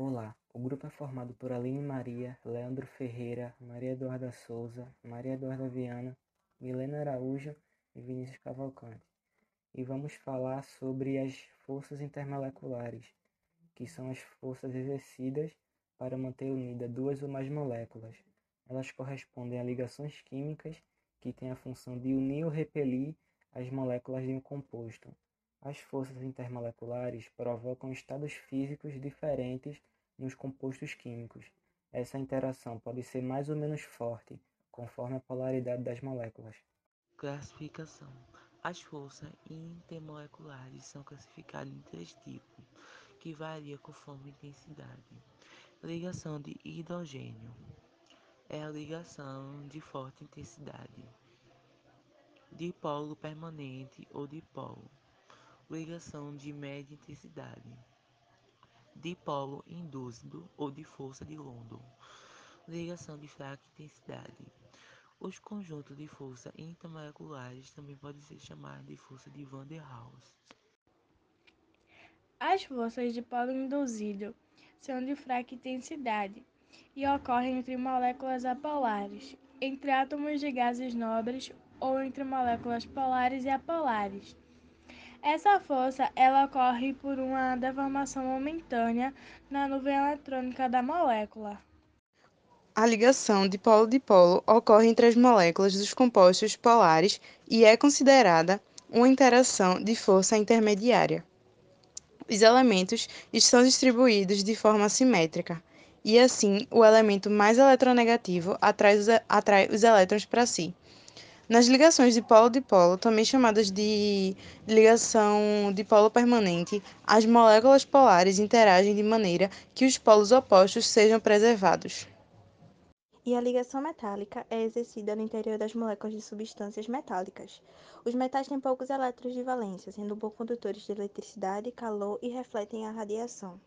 Olá, o grupo é formado por Aline Maria, Leandro Ferreira, Maria Eduarda Souza, Maria Eduarda Viana, Milena Araújo e Vinícius Cavalcante. E vamos falar sobre as forças intermoleculares, que são as forças exercidas para manter unida duas ou mais moléculas. Elas correspondem a ligações químicas que têm a função de unir ou repelir as moléculas de um composto. As forças intermoleculares provocam estados físicos diferentes nos compostos químicos. Essa interação pode ser mais ou menos forte, conforme a polaridade das moléculas. Classificação: As forças intermoleculares são classificadas em três tipos, que variam conforme a intensidade. Ligação de hidrogênio é a ligação de forte intensidade. Dipolo permanente ou dipolo ligação de média intensidade, dipolo indúzido ou de força de London, ligação de fraca intensidade. Os conjuntos de força intermoleculares também podem ser chamados de força de Van der Waals. As forças de polo induzido são de fraca intensidade e ocorrem entre moléculas apolares, entre átomos de gases nobres ou entre moléculas polares e apolares. Essa força ela ocorre por uma deformação momentânea na nuvem eletrônica da molécula. A ligação de polo-dipolo ocorre entre as moléculas dos compostos polares e é considerada uma interação de força intermediária. Os elementos estão distribuídos de forma simétrica, e assim o elemento mais eletronegativo atrai os elétrons para si. Nas ligações de polo-dipolo, também chamadas de ligação de polo permanente, as moléculas polares interagem de maneira que os polos opostos sejam preservados. E a ligação metálica é exercida no interior das moléculas de substâncias metálicas. Os metais têm poucos elétrons de valência, sendo bons condutores de eletricidade, calor e refletem a radiação.